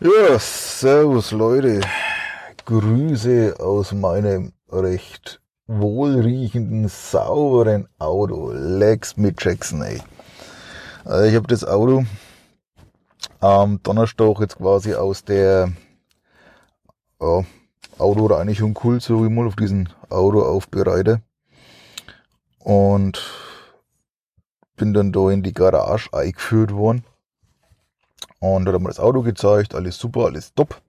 Ja, servus Leute. Grüße aus meinem recht wohlriechenden, sauberen Auto. Lex mit Jackson, ey. Also ich habe das Auto am Donnerstag jetzt quasi aus der ja, Autoreinigung cool, so wie mal auf diesen Auto aufbereite. Und bin dann da in die Garage eingeführt worden. Und da haben wir das Auto gezeigt, alles super, alles top.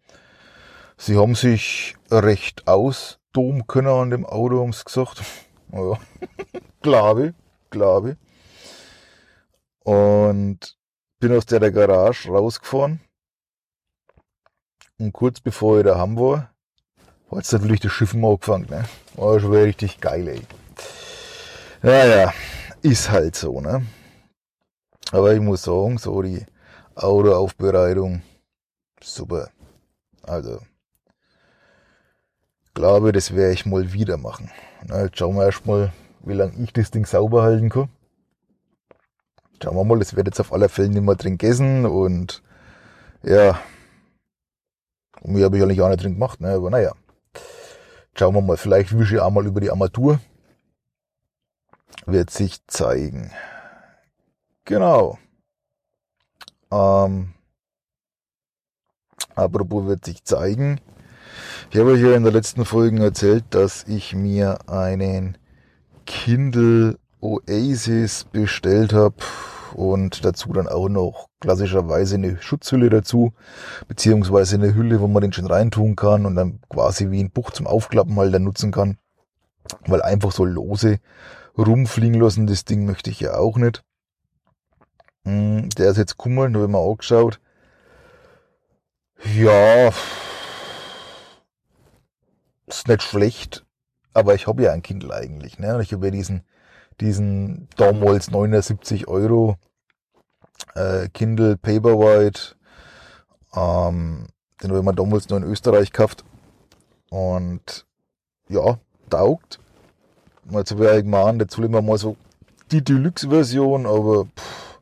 Sie haben sich recht ausdomen können an dem Auto, haben sie gesagt. Glaube, glaube. Und bin aus der, der Garage rausgefahren. Und kurz bevor ich daheim war, hat es natürlich das Schiff mal angefangen. Ne? War schon richtig geil, ey. Naja, ist halt so, ne? Aber ich muss sagen, so die Autoaufbereitung. Super. Also, glaube, das werde ich mal wieder machen. Na, jetzt schauen wir erstmal, wie lange ich das Ding sauber halten kann. Schauen wir mal, es wird jetzt auf alle Fälle nicht mehr drin gegessen und ja, und mir habe ich eigentlich auch nicht drin gemacht, ne? aber naja. Schauen wir mal, vielleicht wische ich auch mal über die Armatur. Wird sich zeigen. Genau. Ähm, apropos wird sich zeigen. Ich habe euch ja in der letzten Folge erzählt, dass ich mir einen Kindle Oasis bestellt habe und dazu dann auch noch klassischerweise eine Schutzhülle dazu, beziehungsweise eine Hülle, wo man den schon reintun kann und dann quasi wie ein Buch zum Aufklappen halt dann nutzen kann, weil einfach so lose rumfliegen lassen, das Ding möchte ich ja auch nicht. Hm, der ist jetzt kummeln, habe ich mal angeschaut. Ja, ist nicht schlecht, aber ich habe ja ein Kindle eigentlich. Ne? Ich habe ja diesen, diesen damals 79 Euro äh, Kindle Paperwhite. Ähm, den habe ich mir damals nur in Österreich gekauft. Und ja, taugt. Jetzt habe ich irgendwann an, dazu immer mal so die Deluxe-Version, aber pff,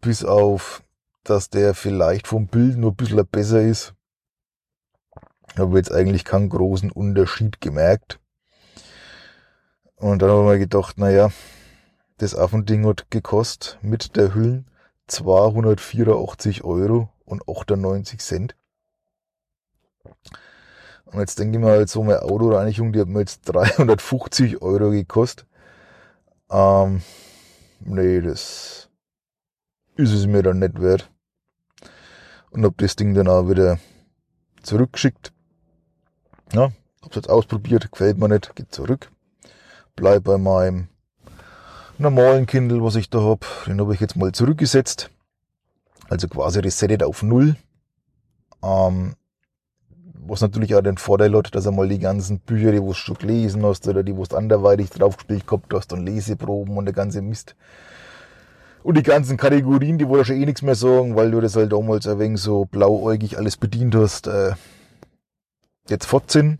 bis auf, dass der vielleicht vom Bild nur ein bisschen besser ist. Habe jetzt eigentlich keinen großen Unterschied gemerkt. Und dann habe ich mir gedacht, naja, das Affending hat gekostet mit der Hüllen 284 Euro und 98 Cent. Und jetzt denke ich mir halt so, meine Autoreinigung, die hat mir jetzt 350 Euro gekostet. Ähm, nee, das ist es mir dann nicht wert. Und hab das Ding dann auch wieder zurückgeschickt. Ja, hab's jetzt ausprobiert, gefällt mir nicht, geht zurück. Bleib bei meinem normalen Kindle, was ich da hab. Den habe ich jetzt mal zurückgesetzt. Also quasi resettet auf Null. Ähm, was natürlich auch den Vorteil hat, dass er mal die ganzen Bücher, die du schon gelesen hast oder die, du anderweitig draufgespielt gehabt hast und Leseproben und der ganze Mist, und die ganzen Kategorien, die wollen schon eh nichts mehr sagen, weil du das halt damals ein wenig so blauäugig alles bedient hast, äh, jetzt fort sind.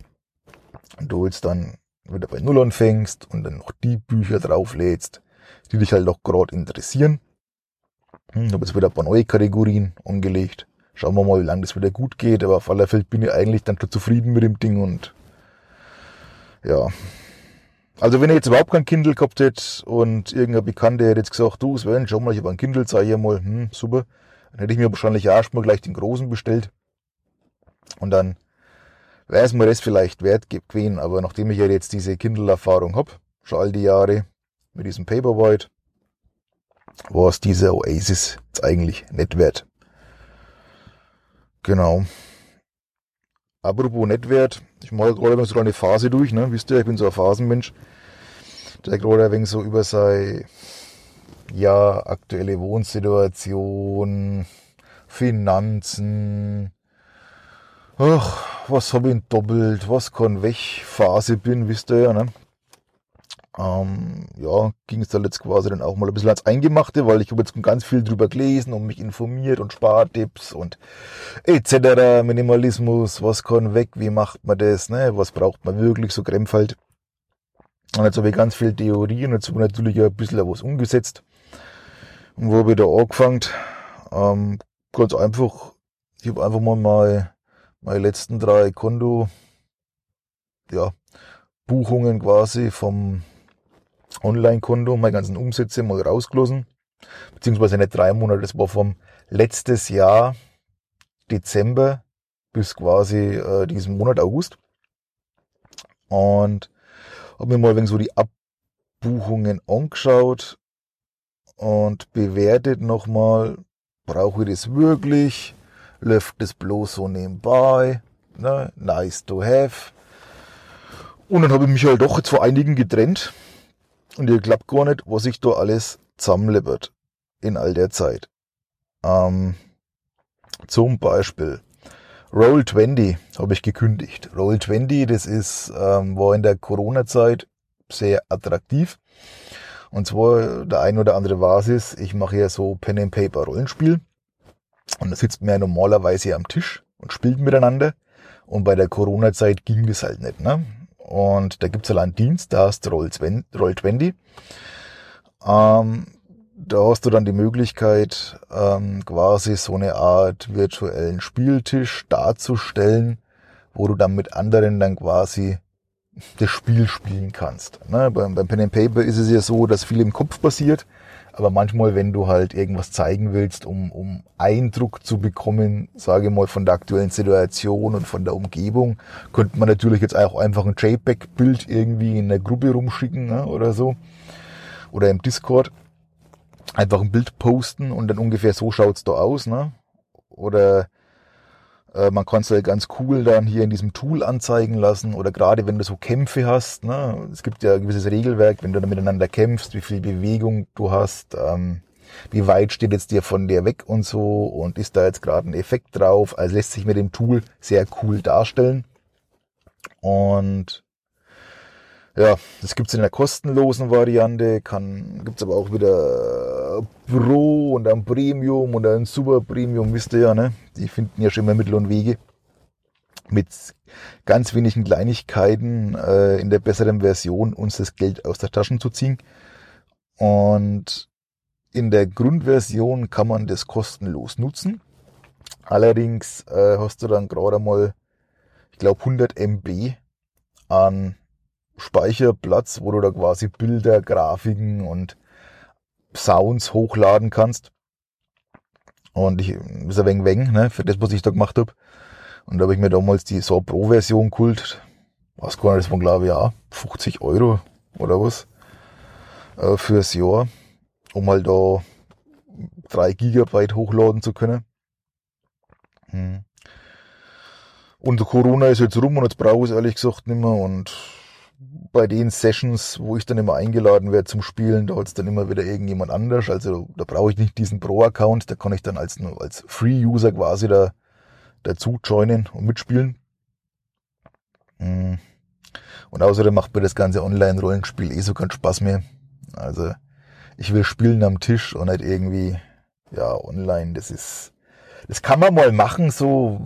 Und du jetzt dann wieder bei Null anfängst und dann noch die Bücher drauflädst, die dich halt auch gerade interessieren. Hm, habe jetzt wieder ein paar neue Kategorien angelegt. Schauen wir mal, wie lange das wieder gut geht, aber auf aller Fälle bin ich eigentlich dann schon zufrieden mit dem Ding und ja, also wenn ihr jetzt überhaupt kein Kindle gehabt hättet und irgendein Bekannter hätte jetzt gesagt, du Sven, schau mal, ich habe ein Kindle, zeig hier mal, hm, super. Dann hätte ich mir wahrscheinlich erstmal gleich den großen bestellt. Und dann wäre es mir das vielleicht wert gewesen. Aber nachdem ich ja jetzt diese Kindle-Erfahrung hab, schon all die Jahre mit diesem Paperwhite, war es dieser Oasis jetzt eigentlich nicht wert. Genau. Apropos nicht wert, ich mache gerade so eine Phase durch, ne? Wisst ihr, ich bin so ein Phasenmensch, der gerade ein wenig so über seine ja, aktuelle Wohnsituation, Finanzen, ach, was habe ich doppelt, was kann weg, Phase bin, wisst ihr ja, ne? Ähm, ja, ging es da jetzt quasi dann auch mal ein bisschen ans Eingemachte, weil ich habe jetzt ganz viel drüber gelesen und mich informiert und Spartipps und etc. Minimalismus, was kann weg, wie macht man das, ne? Was braucht man wirklich, so Krempf halt. Und jetzt habe ich ganz viel Theorie und jetzt habe ich natürlich ein bisschen was umgesetzt. Und wo habe ich da angefangen? Ähm, ganz einfach, ich habe einfach mal meine, meine letzten drei Konto, ja, Buchungen quasi vom Online-Konto, meine ganzen Umsätze mal rausgelassen. Beziehungsweise nicht drei Monate, das war vom letztes Jahr Dezember bis quasi äh, diesen Monat August. Und habe mir mal wegen so die Abbuchungen angeschaut und bewertet nochmal, brauche ich das wirklich? Läuft das bloß so nebenbei? Ne? Nice to have. Und dann habe ich mich halt doch zu einigen getrennt. Und ihr glaubt gar nicht, was ich da alles zusammenlebbert in all der Zeit. Ähm, zum Beispiel Roll20 habe ich gekündigt. Roll20, das ist, ähm, war in der Corona-Zeit sehr attraktiv. Und zwar der ein oder andere Basis. Ich mache ja so Pen and Paper Rollenspiel. Und da sitzt man ja normalerweise am Tisch und spielt miteinander. Und bei der Corona-Zeit ging das halt nicht. Ne? Und da gibt's halt einen Dienst, da hast du Roll20. Ähm, da hast du dann die Möglichkeit, ähm, quasi so eine Art virtuellen Spieltisch darzustellen, wo du dann mit anderen dann quasi das Spiel spielen kannst. Ne? Beim, beim Pen and Paper ist es ja so, dass viel im Kopf passiert, aber manchmal, wenn du halt irgendwas zeigen willst, um, um Eindruck zu bekommen, sage ich mal, von der aktuellen Situation und von der Umgebung, könnte man natürlich jetzt auch einfach ein JPEG-Bild irgendwie in der Gruppe rumschicken ne? oder so. Oder im Discord einfach ein Bild posten und dann ungefähr so schaut's da aus, ne? Oder man kann es halt ganz cool dann hier in diesem Tool anzeigen lassen oder gerade wenn du so Kämpfe hast, ne? Es gibt ja ein gewisses Regelwerk, wenn du da miteinander kämpfst, wie viel Bewegung du hast, ähm, wie weit steht jetzt dir von der weg und so und ist da jetzt gerade ein Effekt drauf. Also lässt sich mit dem Tool sehr cool darstellen. Und ja, das gibt's in der kostenlosen Variante, kann, gibt's aber auch wieder Pro und ein Premium und ein Super Premium, wisst ihr ja, ne? Die finden ja schon immer Mittel und Wege. Mit ganz wenigen Kleinigkeiten äh, in der besseren Version uns das Geld aus der Taschen zu ziehen. Und in der Grundversion kann man das kostenlos nutzen. Allerdings äh, hast du dann gerade mal, ich glaube, 100 MB an Speicherplatz, wo du da quasi Bilder, Grafiken und Sounds hochladen kannst. Und ich, ist ein wenig wenig, ne, für das, was ich da gemacht habe. Und da habe ich mir damals die so Pro-Version geholt. Was kann das von, glaube ich, ja, 50 Euro oder was, äh, fürs Jahr, um halt da drei Gigabyte hochladen zu können. Hm. Und Corona ist jetzt rum und jetzt brauche ich es ehrlich gesagt nicht mehr und bei den Sessions, wo ich dann immer eingeladen werde zum Spielen, da hat dann immer wieder irgendjemand anders. Also da brauche ich nicht diesen Pro-Account, da kann ich dann als, als Free-User quasi da dazu joinen und mitspielen. Hm. Und außerdem macht mir das ganze Online-Rollenspiel eh so keinen Spaß mehr. Also ich will spielen am Tisch und nicht irgendwie, ja, online, das ist, das kann man mal machen, so,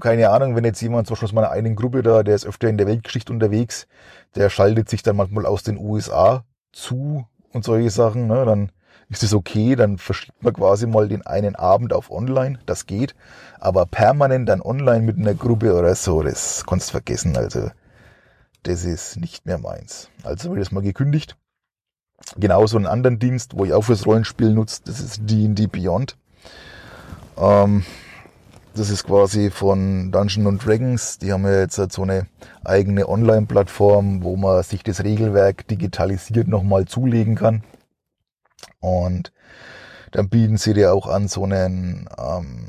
keine Ahnung, wenn jetzt jemand zum Beispiel aus meiner einen Gruppe da, der ist öfter in der Weltgeschichte unterwegs, der schaltet sich dann manchmal aus den USA zu und solche Sachen, ne, dann ist es okay, dann verschiebt man quasi mal den einen Abend auf online, das geht, aber permanent dann online mit einer Gruppe oder so, das kannst du vergessen, also das ist nicht mehr meins. Also ich das mal gekündigt. Genauso einen anderen Dienst, wo ich auch fürs Rollenspiel nutze, das ist D&D Beyond. Ähm, das ist quasi von Dungeon Dragons. Die haben ja jetzt so eine eigene Online-Plattform, wo man sich das Regelwerk digitalisiert nochmal zulegen kann. Und dann bieten sie dir auch an so einen ähm,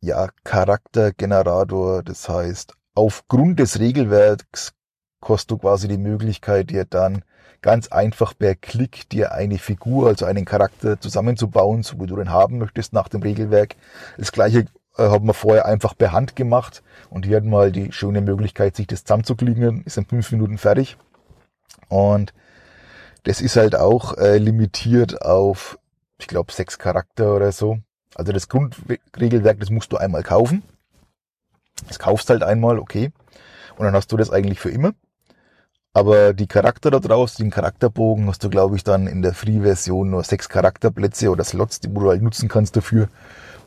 ja, Charaktergenerator. Das heißt, aufgrund des Regelwerks kostet du quasi die Möglichkeit, dir dann ganz einfach per Klick dir eine Figur, also einen Charakter zusammenzubauen, so wie du den haben möchtest nach dem Regelwerk. Das gleiche haben wir vorher einfach per Hand gemacht und hier hatten wir halt die schöne Möglichkeit, sich das zusammenzuklicken, ist in fünf Minuten fertig. Und das ist halt auch äh, limitiert auf, ich glaube, sechs Charakter oder so. Also das Grundregelwerk, das musst du einmal kaufen. Das kaufst halt einmal, okay. Und dann hast du das eigentlich für immer. Aber die Charakter da draußen, den Charakterbogen, hast du, glaube ich, dann in der Free-Version nur sechs Charakterplätze oder Slots, die du halt nutzen kannst dafür.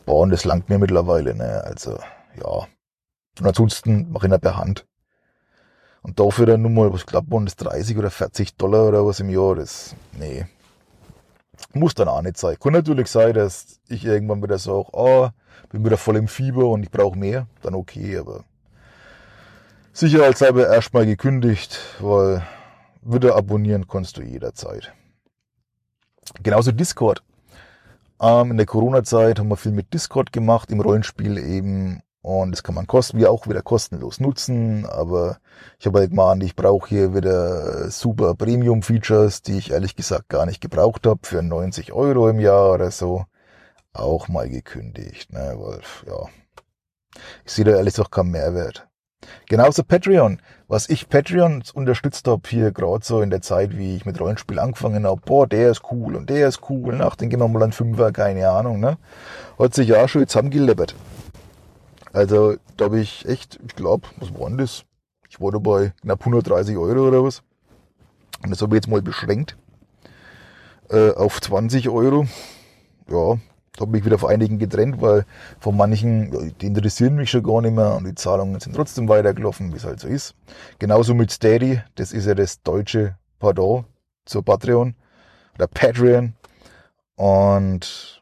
Boah, und das langt mir mittlerweile, ne? Also, ja. Und ansonsten mache ich ihn per Hand. Und dafür dann nur mal, was glaubt man, das 30 oder 40 Dollar oder was im Jahr, das, nee. Muss dann auch nicht sein. Kann natürlich sein, dass ich irgendwann wieder sage, oh, bin wieder voll im Fieber und ich brauche mehr, dann okay, aber sicherheitshalber erstmal gekündigt, weil wieder abonnieren kannst du jederzeit. Genauso Discord. Ähm, in der Corona-Zeit haben wir viel mit Discord gemacht, im Rollenspiel eben. Und das kann man kosten, wie auch wieder kostenlos nutzen. Aber ich habe halt gemeint, ich brauche hier wieder super Premium-Features, die ich ehrlich gesagt gar nicht gebraucht habe, für 90 Euro im Jahr oder so. Auch mal gekündigt, ne, weil, ja. Ich sehe da ehrlich gesagt keinen Mehrwert. Genauso Patreon. Was ich Patreon unterstützt habe hier gerade so in der Zeit, wie ich mit Rollenspiel angefangen habe. Boah, der ist cool und der ist cool. Nach den gehen wir mal an Fünfer, keine Ahnung. Ne? Hat sich ja schon zusammengeleppert. Also da habe ich echt, ich glaube, was war denn das? Ich war dabei knapp 130 Euro oder was. Und das habe ich jetzt mal beschränkt äh, auf 20 Euro. Ja, habe mich wieder von einigen getrennt, weil von manchen, die interessieren mich schon gar nicht mehr und die Zahlungen sind trotzdem weitergelaufen, wie es halt so ist. Genauso mit Steady, das ist ja das deutsche Pardon zur Patreon oder Patreon und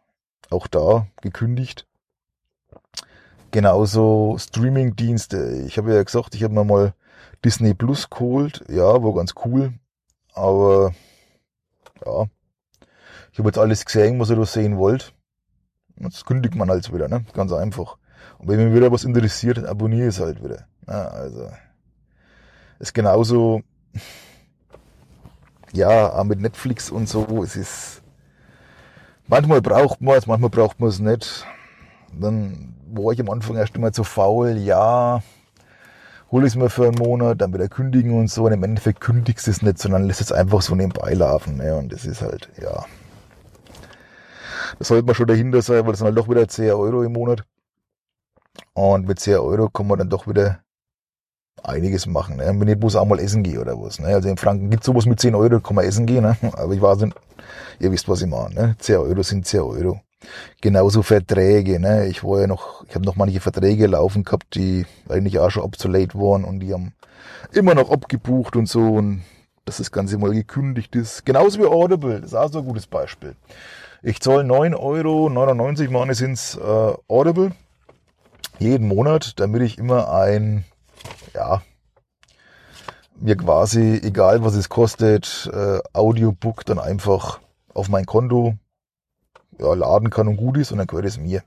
auch da gekündigt. Genauso Streaming-Dienste. Ich habe ja gesagt, ich habe mir mal Disney Plus geholt. Ja, war ganz cool. Aber ja, ich habe jetzt alles gesehen, was ihr da sehen wollt. Das kündigt man halt wieder, ne? Ganz einfach. Und wenn mich wieder was interessiert, abonniere ich es halt wieder. Ja, also, ist genauso, ja, auch mit Netflix und so, es ist, manchmal braucht man es, manchmal braucht man es nicht. Dann war ich am Anfang erst immer zu faul, ja, hole ich es mir für einen Monat, dann wieder kündigen und so. Und im Endeffekt kündigst du es nicht, sondern lässt es einfach so nebenbei laufen. Ne? Und das ist halt, ja, das sollte man schon dahinter sein, weil das sind halt doch wieder 10 Euro im Monat. Und mit 10 Euro kann man dann doch wieder einiges machen. Ne? Wenn ich bloß auch mal essen gehe oder was. Ne? Also in Franken gibt es sowas mit 10 Euro, kann man essen gehen. Ne? Aber ich weiß nicht, ihr wisst, was ich meine. Ne? 10 Euro sind 10 Euro. Genauso Verträge. Ne? Ich war ja noch, ich habe noch manche Verträge laufen gehabt, die eigentlich auch schon obsolet waren und die haben immer noch abgebucht und so. Und dass das Ganze mal gekündigt ist. Genauso wie Audible, das ist auch so ein gutes Beispiel. Ich zahle 9,99 Euro, meine sind's äh, Audible, jeden Monat, damit ich immer ein, ja, mir quasi, egal was es kostet, äh, Audiobook dann einfach auf mein Konto ja, laden kann und gut ist und dann gehört es mir.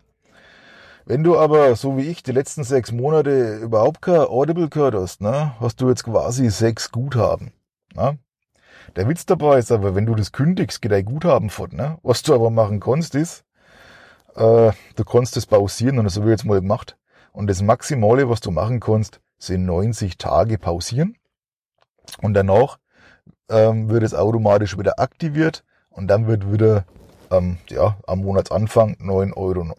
Wenn du aber, so wie ich, die letzten sechs Monate überhaupt kein Audible gehört hast, ne, hast du jetzt quasi sechs Guthaben. Ne? Der Witz dabei ist aber, wenn du das kündigst, geht dein Guthaben fort. Ne? Was du aber machen kannst, ist, äh, du kannst das pausieren und das habe ich jetzt mal gemacht. Und das Maximale, was du machen kannst, sind 90 Tage pausieren. Und danach ähm, wird es automatisch wieder aktiviert und dann wird wieder ähm, ja, am Monatsanfang 9,90 Euro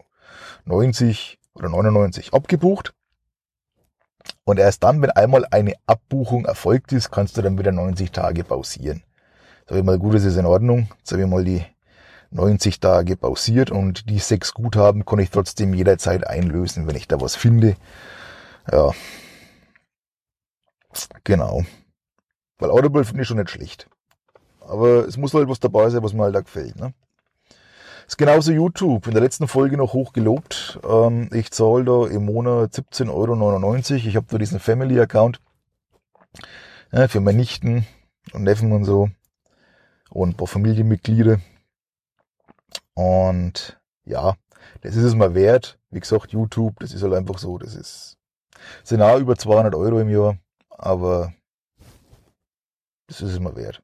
oder 99 abgebucht. Und erst dann, wenn einmal eine Abbuchung erfolgt ist, kannst du dann wieder 90 Tage pausieren. Sag ich mal, gut, das ist in Ordnung. Jetzt habe ich mal die 90 Tage pausiert und die sechs Guthaben kann ich trotzdem jederzeit einlösen, wenn ich da was finde. Ja. Genau. Weil Audible finde ich schon nicht schlecht. Aber es muss halt was dabei sein, was mir halt da gefällt. Ne? Ist genauso YouTube. In der letzten Folge noch hoch gelobt. Ähm, ich zahle da im Monat 17,99 Euro. Ich habe da diesen Family-Account für meine Nichten und Neffen und so und ein paar Familienmitglieder. Und ja, das ist es mal wert. Wie gesagt, YouTube, das ist halt einfach so. Das ist, sind auch über 200 Euro im Jahr, aber das ist es mal wert.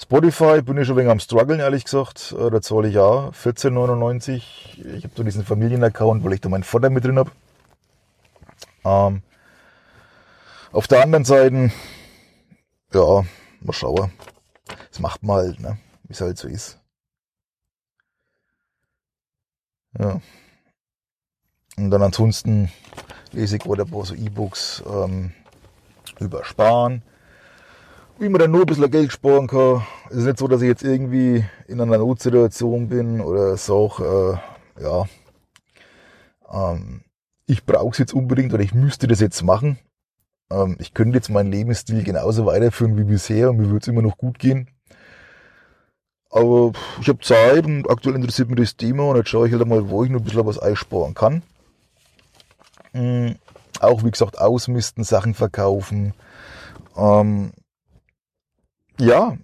Spotify bin ich schon wegen am struggeln, ehrlich gesagt. Äh, da zahle ich ja 14,99. Ich habe da diesen Familienaccount, weil ich da meinen Vater mit drin habe. Ähm, auf der anderen Seite, ja, mal schauen. Das macht man halt, ne? wie es halt so ist. Ja. Und dann ansonsten lese ich gerade ein paar so E-Books ähm, über Sparen wie man dann nur ein bisschen Geld sparen kann. Es ist nicht so, dass ich jetzt irgendwie in einer Notsituation bin oder so, äh, ja, ähm, ich brauche es jetzt unbedingt oder ich müsste das jetzt machen. Ähm, ich könnte jetzt meinen Lebensstil genauso weiterführen wie bisher und mir würde es immer noch gut gehen. Aber ich habe Zeit und aktuell interessiert mich das Thema und jetzt schaue ich halt mal, wo ich noch ein bisschen was einsparen kann. Mhm. Auch wie gesagt, ausmisten, Sachen verkaufen. Ähm, ja,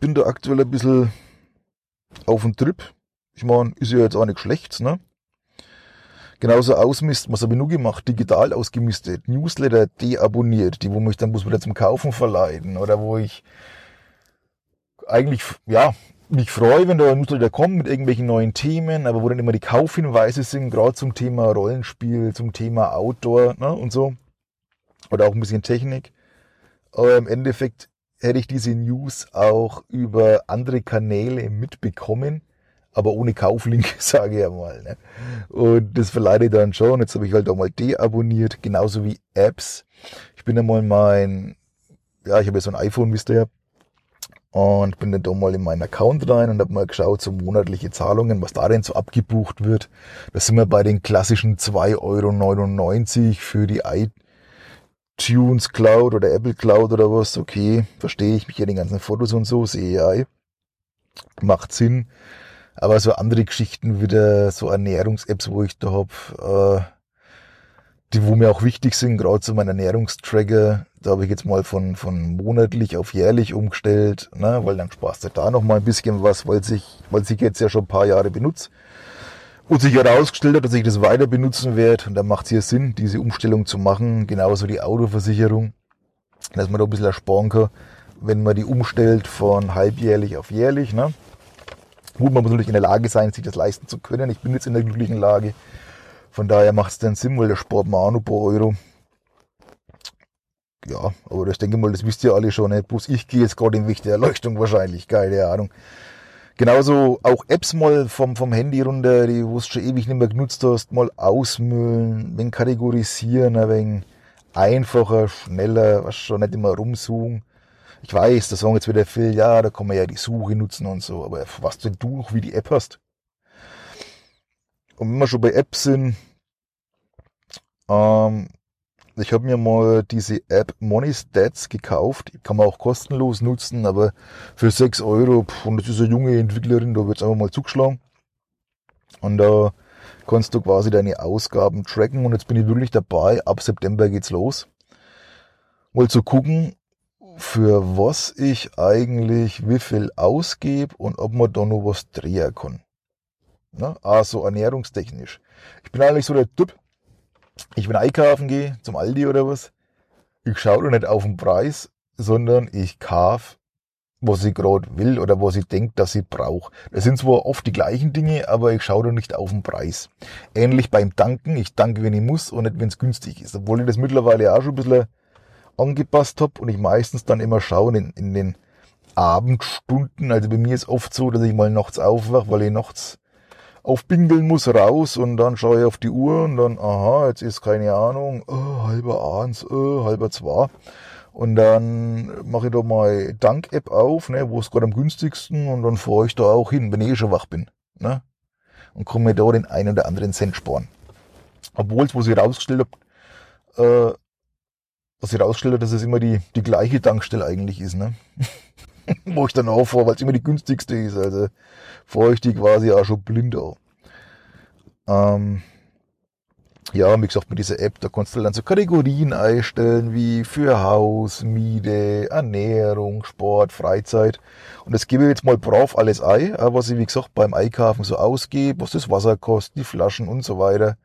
bin da aktuell ein bisschen auf dem Trip. Ich meine, ist ja jetzt auch nicht schlecht, ne? Genauso ausmisten, was habe ich nur gemacht? Digital ausgemistet, Newsletter deabonniert, die wo mich dann bloß wieder zum Kaufen verleiten oder wo ich eigentlich, ja, mich freue, wenn da ein Newsletter kommt mit irgendwelchen neuen Themen, aber wo dann immer die Kaufhinweise sind, gerade zum Thema Rollenspiel, zum Thema Outdoor ne, und so. Oder auch ein bisschen Technik. Aber im Endeffekt hätte ich diese News auch über andere Kanäle mitbekommen, aber ohne Kauflink, sage ich einmal. Ne? Und das verleitet dann schon. Jetzt habe ich halt auch mal deabonniert, genauso wie Apps. Ich bin einmal mein, ja, ich habe ja so ein iPhone, wisst ihr ja, und bin dann da mal in meinen Account rein und habe mal geschaut, so monatliche Zahlungen, was da denn so abgebucht wird. Da sind wir bei den klassischen 2,99 Euro für die iTunes Cloud oder Apple Cloud oder was. Okay, verstehe ich mich ja den ganzen Fotos und so, sehe ich. Macht Sinn. Aber so andere Geschichten wieder, so Ernährungs-Apps, wo ich da hab, äh, die wo mir auch wichtig sind, gerade so mein Ernährungstracker, da habe ich jetzt mal von, von monatlich auf jährlich umgestellt, ne, weil dann sparst du da noch mal ein bisschen was, weil sich, weil sich jetzt ja schon ein paar Jahre benutzt und sich herausgestellt hat, dass ich das weiter benutzen werde und da macht es hier Sinn, diese Umstellung zu machen, genauso die Autoversicherung, dass man da ein bisschen ersparen kann, wenn man die umstellt von halbjährlich auf jährlich, ne. Gut, man muss natürlich in der Lage sein, sich das leisten zu können. Ich bin jetzt in der glücklichen Lage, von daher macht es dann Sinn, weil der Sport mal auch noch ein paar Euro. Ja, aber das denke ich mal, das wisst ihr alle schon. Ne? Bloß ich gehe jetzt gerade im Weg der Erleuchtung wahrscheinlich. Keine Ahnung. Genauso auch Apps mal vom, vom Handy runter, die du schon ewig nicht mehr genutzt hast, mal ausmüllen, wenn kategorisieren, ein wenig einfacher, schneller, was schon nicht immer rumsuchen. Ich weiß, da sagen jetzt wieder viel, ja, da kann man ja die Suche nutzen und so, aber was denn du noch wie die App hast? Und wenn wir schon bei Apps sind, ähm, ich habe mir mal diese App Money Stats gekauft. Kann man auch kostenlos nutzen, aber für 6 Euro, pff, und das ist eine junge Entwicklerin, da wird es einfach mal zugeschlagen. Und da kannst du quasi deine Ausgaben tracken. Und jetzt bin ich wirklich dabei. Ab September geht's los. Mal zu gucken, für was ich eigentlich wie viel ausgebe und ob man da noch was drehen kann. Ne? Also ernährungstechnisch. Ich bin eigentlich so der Typ, ich bin einkaufen gehe, zum Aldi oder was, ich schaue doch nicht auf den Preis, sondern ich kaufe, was ich gerade will oder was ich denke, dass ich brauche. Das sind zwar oft die gleichen Dinge, aber ich schaue doch nicht auf den Preis. Ähnlich beim Danken, ich danke, wenn ich muss und nicht, wenn es günstig ist. Obwohl ich das mittlerweile auch schon ein bisschen angepasst habe und ich meistens dann immer schaue in, in den Abendstunden. Also bei mir ist oft so, dass ich mal nachts aufwache, weil ich nachts aufbingeln muss raus und dann schaue ich auf die Uhr und dann, aha, jetzt ist keine Ahnung, oh, halber eins, oh, halber zwei. Und dann mache ich da mal Dank-App auf, ne, wo es gerade am günstigsten und dann fahre ich da auch hin, wenn ich eh schon wach bin. Ne? Und komme mir da den einen oder anderen Cent sparen. Obwohl es, wo sie rausgestellt habe, äh, was ich rausgestellt habe, dass es immer die, die gleiche Tankstelle eigentlich ist, ne? wo ich dann auch fahre, weil es immer die günstigste ist. Also fahre ich die quasi auch schon blind an. Ähm, ja, wie gesagt, mit dieser App, da kannst du dann so Kategorien einstellen, wie für Haus, Miete, Ernährung, Sport, Freizeit. Und das gebe ich jetzt mal brav alles ein, was ich, wie gesagt, beim Einkaufen so ausgebe, was das Wasser kostet, die Flaschen und so weiter.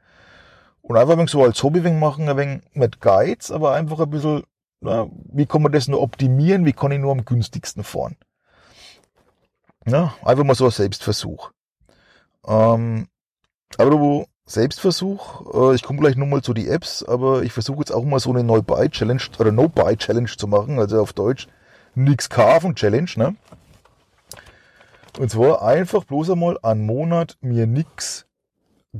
Und einfach ein so als Hobby machen, ein wenig mit Guides, aber einfach ein bisschen wie kann man das nur optimieren? Wie kann ich nur am günstigsten fahren? Ja, einfach mal so ein Selbstversuch. Ähm, aber Selbstversuch, äh, ich komme gleich nochmal zu die Apps, aber ich versuche jetzt auch mal so eine No-Buy-Challenge oder No-Buy-Challenge zu machen, also auf Deutsch nix kaufen Challenge, ne? Und zwar einfach bloß einmal einen Monat mir nix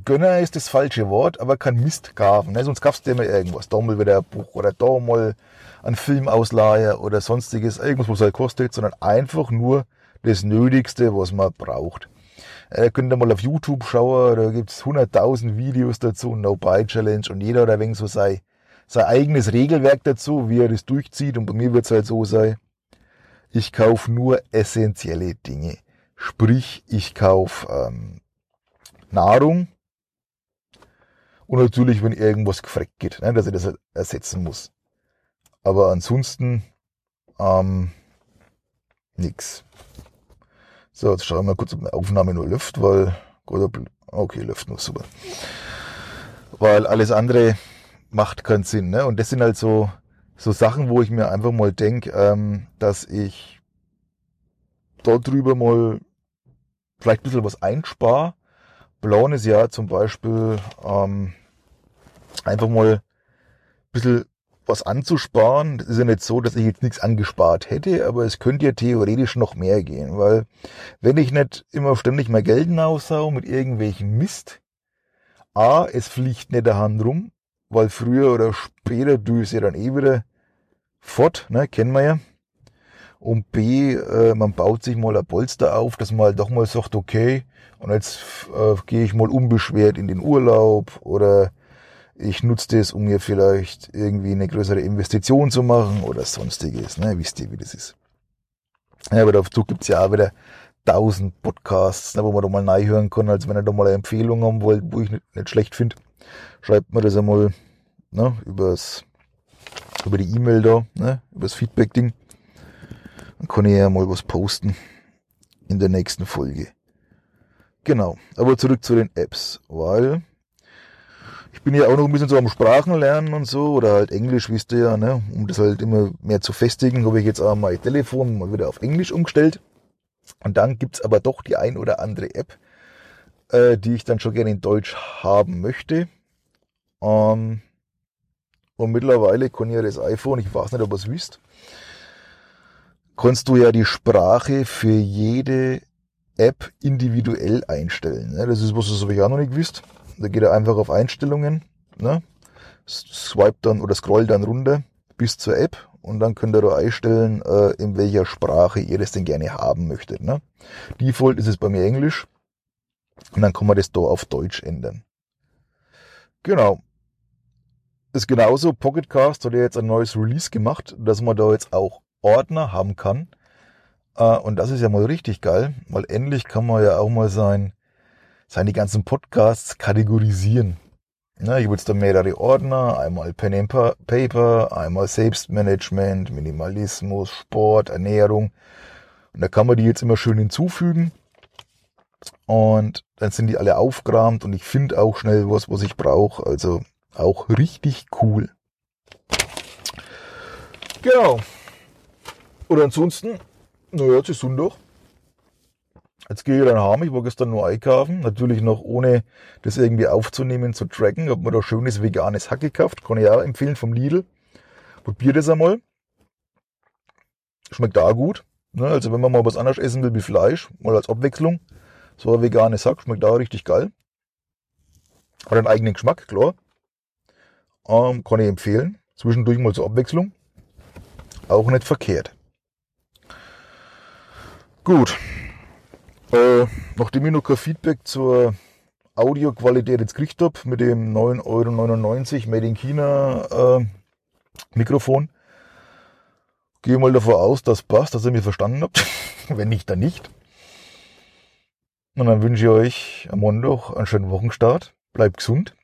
Gönner ist das falsche Wort, aber kann Mist kaufen. Ne? Sonst kaufst du immer irgendwas. Da mal wieder ein Buch oder da mal ein Filmausleiher oder sonstiges. Irgendwas, was halt kostet, sondern einfach nur das Nötigste, was man braucht. Äh, könnt ihr mal auf YouTube schauen, da gibt's 100.000 Videos dazu, No-Buy-Challenge und jeder hat ein so sein, sein eigenes Regelwerk dazu, wie er das durchzieht und bei mir wird's halt so sein, ich kauf nur essentielle Dinge. Sprich, ich kauf ähm, Nahrung, und natürlich, wenn irgendwas gefreckt geht, ne, dass ich das ersetzen muss. Aber ansonsten ähm, nix. So, jetzt schauen wir mal kurz, ob die Aufnahme nur läuft, weil okay, läuft nur super. Weil alles andere macht keinen Sinn. Ne? Und das sind halt so, so Sachen, wo ich mir einfach mal denke, ähm, dass ich dort drüber mal vielleicht ein bisschen was einspare Plan ist ja zum Beispiel ähm, einfach mal ein bisschen was anzusparen. Das ist ja nicht so, dass ich jetzt nichts angespart hätte, aber es könnte ja theoretisch noch mehr gehen, weil wenn ich nicht immer ständig mein Geld aussau mit irgendwelchen Mist, A, es fliegt nicht der Hand rum, weil früher oder später du es ja dann eh wieder fort, ne, kennen wir ja. Und B, äh, man baut sich mal ein Polster auf, dass man halt doch mal sagt, okay, und jetzt äh, gehe ich mal unbeschwert in den Urlaub oder ich nutze das, um mir vielleicht irgendwie eine größere Investition zu machen oder sonstiges. Ne? Wisst ihr, wie das ist. Ja, aber dazu gibt's ja auch wieder tausend Podcasts, ne, wo man da mal hören kann, als wenn ihr da mal eine Empfehlung haben wollt, wo ich nicht, nicht schlecht finde. Schreibt mir das einmal ne, übers, über die E-Mail da, ne, übers Feedback-Ding. Dann kann ich ja mal was posten in der nächsten Folge. Genau, aber zurück zu den Apps, weil ich bin ja auch noch ein bisschen so am Sprachenlernen und so, oder halt Englisch, wisst ihr ja, ne? um das halt immer mehr zu festigen, habe ich jetzt auch mein Telefon mal wieder auf Englisch umgestellt. Und dann gibt's aber doch die ein oder andere App, äh, die ich dann schon gerne in Deutsch haben möchte. Ähm, und mittlerweile kann ja das iPhone, ich weiß nicht, ob ihr es wisst, kannst du ja die Sprache für jede App individuell einstellen. Ne? Das ist was, das habe ich auch noch nicht gewusst. Da geht er einfach auf Einstellungen, ne? swipe dann oder scroll dann runter bis zur App und dann könnt ihr da einstellen, äh, in welcher Sprache ihr das denn gerne haben möchtet. Ne? Default ist es bei mir Englisch und dann kann man das da auf Deutsch ändern. Genau. Ist genauso, Pocketcast hat ja jetzt ein neues Release gemacht, dass man da jetzt auch Ordner haben kann, und das ist ja mal richtig geil, weil endlich kann man ja auch mal sein, seine ganzen Podcasts kategorisieren. Ja, ich jetzt da mehrere Ordner, einmal Pen and Paper, einmal Selbstmanagement, Minimalismus, Sport, Ernährung. Und da kann man die jetzt immer schön hinzufügen. Und dann sind die alle aufgerahmt und ich finde auch schnell was, was ich brauche. Also auch richtig cool. Genau. Oder ansonsten naja, jetzt ist Sonntag. Jetzt gehe ich dann heim. Ich war gestern nur einkaufen. Natürlich noch ohne das irgendwie aufzunehmen, zu tracken. Hab mir da schönes veganes Hack gekauft. Kann ich auch empfehlen vom Lidl. Probier das einmal. Schmeckt da gut. Ne? Also wenn man mal was anderes essen will wie Fleisch, mal als Abwechslung. So ein veganes Hack schmeckt da richtig geil. Hat einen eigenen Geschmack, klar. Ähm, kann ich empfehlen. Zwischendurch mal zur Abwechslung. Auch nicht verkehrt. Gut. Äh, nachdem ich noch kein Feedback zur Audioqualität jetzt gekriegt habe mit dem 9,99 Euro Made in China äh, Mikrofon, gehe mal davon aus, dass passt, dass ihr mich verstanden habt. Wenn nicht, dann nicht. Und dann wünsche ich euch am Montag einen schönen Wochenstart. Bleibt gesund.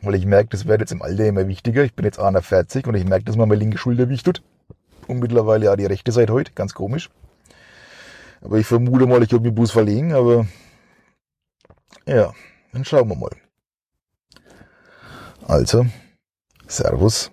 Weil ich merke, das wird jetzt im Alter immer wichtiger. Ich bin jetzt 41 und ich merke, dass mir meine linke Schulter wichtet. Und mittlerweile ja die rechte seit heute. Ganz komisch. Aber ich vermute mal, ich habe den Bus verlegen, aber ja, dann schauen wir mal. Also, Servus.